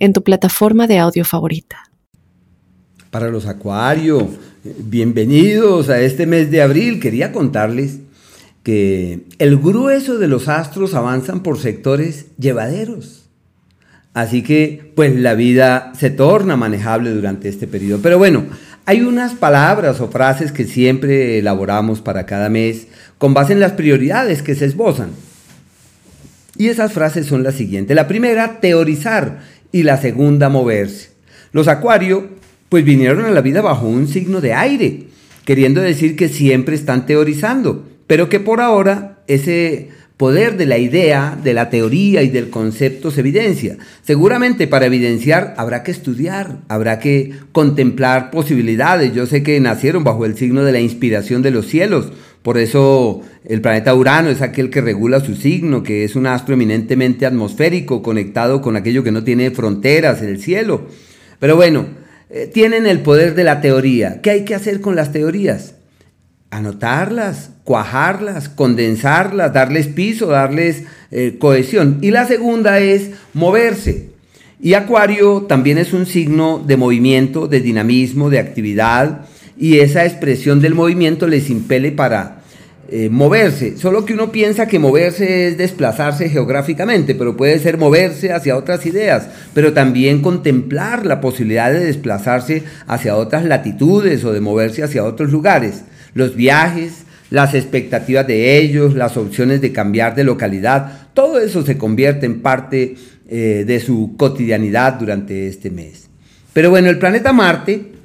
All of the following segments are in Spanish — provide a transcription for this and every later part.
en tu plataforma de audio favorita. Para los Acuario, bienvenidos a este mes de abril. Quería contarles que el grueso de los astros avanzan por sectores llevaderos. Así que, pues la vida se torna manejable durante este periodo. Pero bueno, hay unas palabras o frases que siempre elaboramos para cada mes con base en las prioridades que se esbozan. Y esas frases son las siguientes. La primera, teorizar y la segunda moverse. Los acuarios pues vinieron a la vida bajo un signo de aire, queriendo decir que siempre están teorizando, pero que por ahora ese poder de la idea, de la teoría y del concepto se evidencia. Seguramente para evidenciar habrá que estudiar, habrá que contemplar posibilidades. Yo sé que nacieron bajo el signo de la inspiración de los cielos, por eso el planeta Urano es aquel que regula su signo, que es un astro eminentemente atmosférico, conectado con aquello que no tiene fronteras el cielo. Pero bueno, eh, tienen el poder de la teoría. ¿Qué hay que hacer con las teorías? Anotarlas, cuajarlas, condensarlas, darles piso, darles eh, cohesión. Y la segunda es moverse. Y Acuario también es un signo de movimiento, de dinamismo, de actividad y esa expresión del movimiento les impele para eh, moverse. Solo que uno piensa que moverse es desplazarse geográficamente, pero puede ser moverse hacia otras ideas, pero también contemplar la posibilidad de desplazarse hacia otras latitudes o de moverse hacia otros lugares. Los viajes, las expectativas de ellos, las opciones de cambiar de localidad, todo eso se convierte en parte eh, de su cotidianidad durante este mes. Pero bueno, el planeta Marte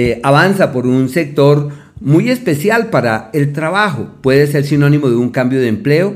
eh, avanza por un sector muy especial para el trabajo. Puede ser sinónimo de un cambio de empleo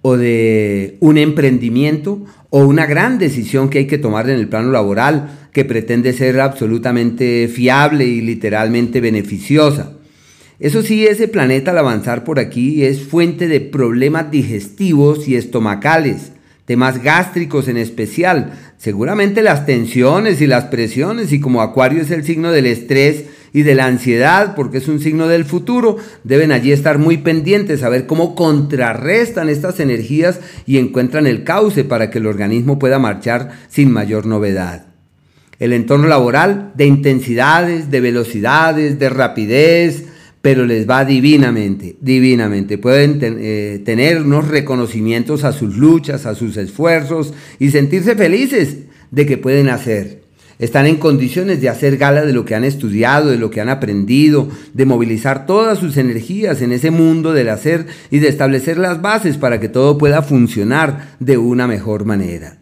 o de un emprendimiento o una gran decisión que hay que tomar en el plano laboral que pretende ser absolutamente fiable y literalmente beneficiosa. Eso sí, ese planeta al avanzar por aquí es fuente de problemas digestivos y estomacales, temas gástricos en especial, seguramente las tensiones y las presiones, y como Acuario es el signo del estrés y de la ansiedad, porque es un signo del futuro, deben allí estar muy pendientes a ver cómo contrarrestan estas energías y encuentran el cauce para que el organismo pueda marchar sin mayor novedad. El entorno laboral de intensidades, de velocidades, de rapidez, pero les va divinamente, divinamente. Pueden eh, tener unos reconocimientos a sus luchas, a sus esfuerzos y sentirse felices de que pueden hacer. Están en condiciones de hacer gala de lo que han estudiado, de lo que han aprendido, de movilizar todas sus energías en ese mundo del hacer y de establecer las bases para que todo pueda funcionar de una mejor manera.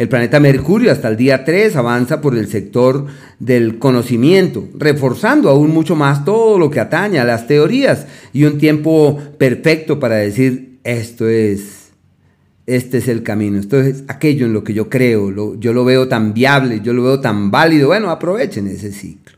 El planeta Mercurio hasta el día 3 avanza por el sector del conocimiento, reforzando aún mucho más todo lo que atañe a las teorías y un tiempo perfecto para decir esto es, este es el camino, esto es aquello en lo que yo creo, yo lo veo tan viable, yo lo veo tan válido, bueno, aprovechen ese ciclo.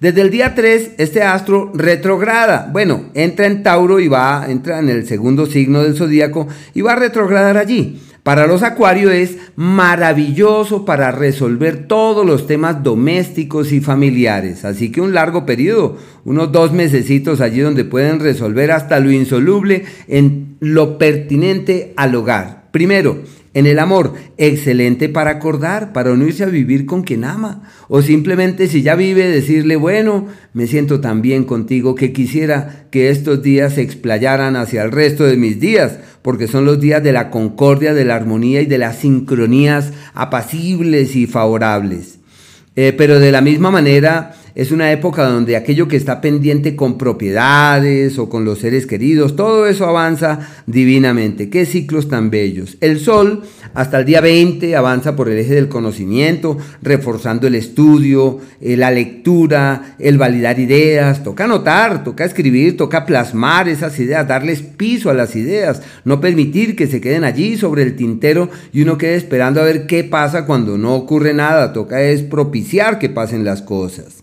Desde el día 3, este astro retrograda. Bueno, entra en Tauro y va, entra en el segundo signo del zodíaco y va a retrogradar allí. Para los acuarios es maravilloso para resolver todos los temas domésticos y familiares. Así que un largo periodo, unos dos mesecitos allí donde pueden resolver hasta lo insoluble en lo pertinente al hogar. Primero, en el amor, excelente para acordar, para unirse a vivir con quien ama. O simplemente si ya vive, decirle, bueno, me siento tan bien contigo que quisiera que estos días se explayaran hacia el resto de mis días, porque son los días de la concordia, de la armonía y de las sincronías apacibles y favorables. Eh, pero de la misma manera, es una época donde aquello que está pendiente con propiedades o con los seres queridos, todo eso avanza divinamente. Qué ciclos tan bellos. El sol hasta el día 20 avanza por el eje del conocimiento, reforzando el estudio, eh, la lectura, el validar ideas. Toca anotar, toca escribir, toca plasmar esas ideas, darles piso a las ideas, no permitir que se queden allí sobre el tintero y uno quede esperando a ver qué pasa cuando no ocurre nada. Toca es propiciar que pasen las cosas.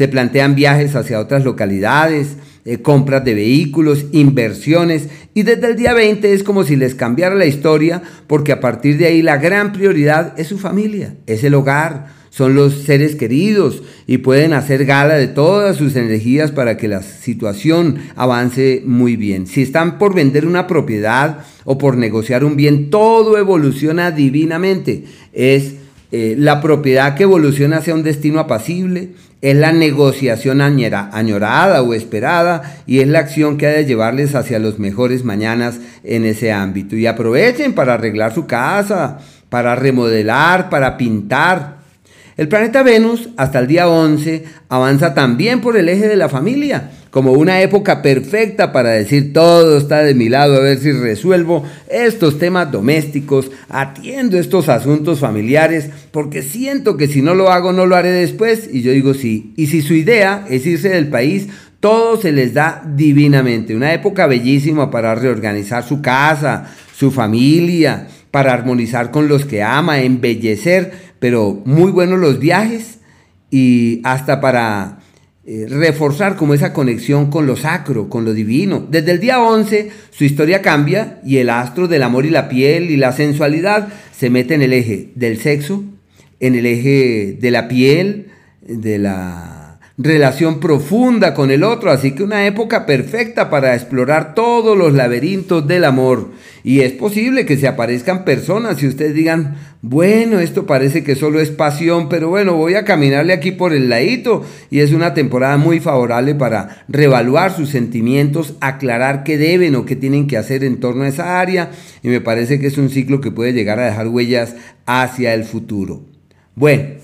Se plantean viajes hacia otras localidades, eh, compras de vehículos, inversiones y desde el día 20 es como si les cambiara la historia porque a partir de ahí la gran prioridad es su familia, es el hogar, son los seres queridos y pueden hacer gala de todas sus energías para que la situación avance muy bien. Si están por vender una propiedad o por negociar un bien, todo evoluciona divinamente. Es eh, la propiedad que evoluciona hacia un destino apacible, es la negociación añorada o esperada y es la acción que ha de llevarles hacia los mejores mañanas en ese ámbito. Y aprovechen para arreglar su casa, para remodelar, para pintar, el planeta Venus, hasta el día 11, avanza también por el eje de la familia, como una época perfecta para decir todo está de mi lado, a ver si resuelvo estos temas domésticos, atiendo estos asuntos familiares, porque siento que si no lo hago no lo haré después, y yo digo sí. Y si su idea es irse del país, todo se les da divinamente. Una época bellísima para reorganizar su casa, su familia, para armonizar con los que ama, embellecer pero muy buenos los viajes y hasta para eh, reforzar como esa conexión con lo sacro, con lo divino. Desde el día 11 su historia cambia y el astro del amor y la piel y la sensualidad se mete en el eje del sexo, en el eje de la piel, de la relación profunda con el otro, así que una época perfecta para explorar todos los laberintos del amor. Y es posible que se aparezcan personas y ustedes digan, bueno, esto parece que solo es pasión, pero bueno, voy a caminarle aquí por el ladito y es una temporada muy favorable para reevaluar sus sentimientos, aclarar qué deben o qué tienen que hacer en torno a esa área y me parece que es un ciclo que puede llegar a dejar huellas hacia el futuro. Bueno,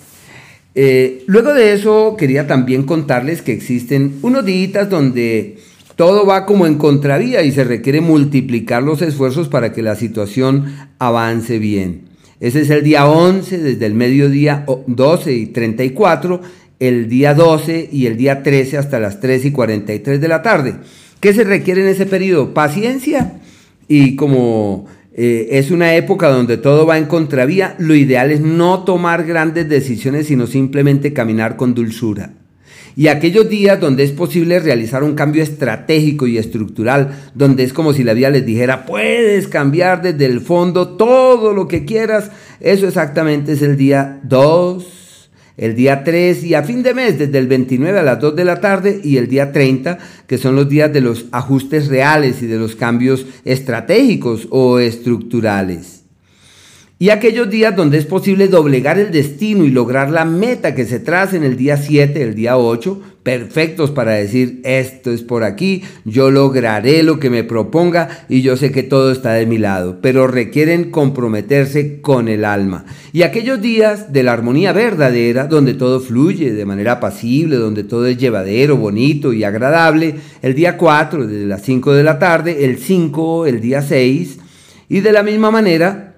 eh, luego de eso, quería también contarles que existen unos días donde todo va como en contravía y se requiere multiplicar los esfuerzos para que la situación avance bien. Ese es el día 11, desde el mediodía 12 y 34, el día 12 y el día 13 hasta las 3 y 43 de la tarde. ¿Qué se requiere en ese periodo? Paciencia y como eh, es una época donde todo va en contravía. Lo ideal es no tomar grandes decisiones, sino simplemente caminar con dulzura. Y aquellos días donde es posible realizar un cambio estratégico y estructural, donde es como si la vida les dijera, puedes cambiar desde el fondo todo lo que quieras, eso exactamente es el día 2, el día 3 y a fin de mes desde el 29 a las 2 de la tarde y el día 30, que son los días de los ajustes reales y de los cambios estratégicos o estructurales. Y aquellos días donde es posible doblegar el destino y lograr la meta que se traza en el día 7, el día 8, perfectos para decir, esto es por aquí, yo lograré lo que me proponga y yo sé que todo está de mi lado, pero requieren comprometerse con el alma. Y aquellos días de la armonía verdadera, donde todo fluye de manera apacible, donde todo es llevadero, bonito y agradable, el día 4, desde las 5 de la tarde, el 5, el día 6, y de la misma manera,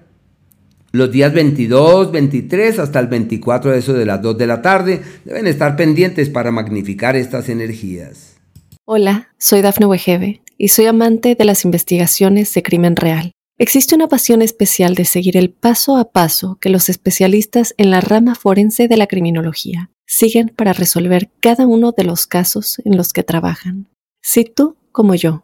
los días 22, 23 hasta el 24, eso de las 2 de la tarde, deben estar pendientes para magnificar estas energías. Hola, soy Dafne Wegebe y soy amante de las investigaciones de crimen real. Existe una pasión especial de seguir el paso a paso que los especialistas en la rama forense de la criminología siguen para resolver cada uno de los casos en los que trabajan. Si tú, como yo,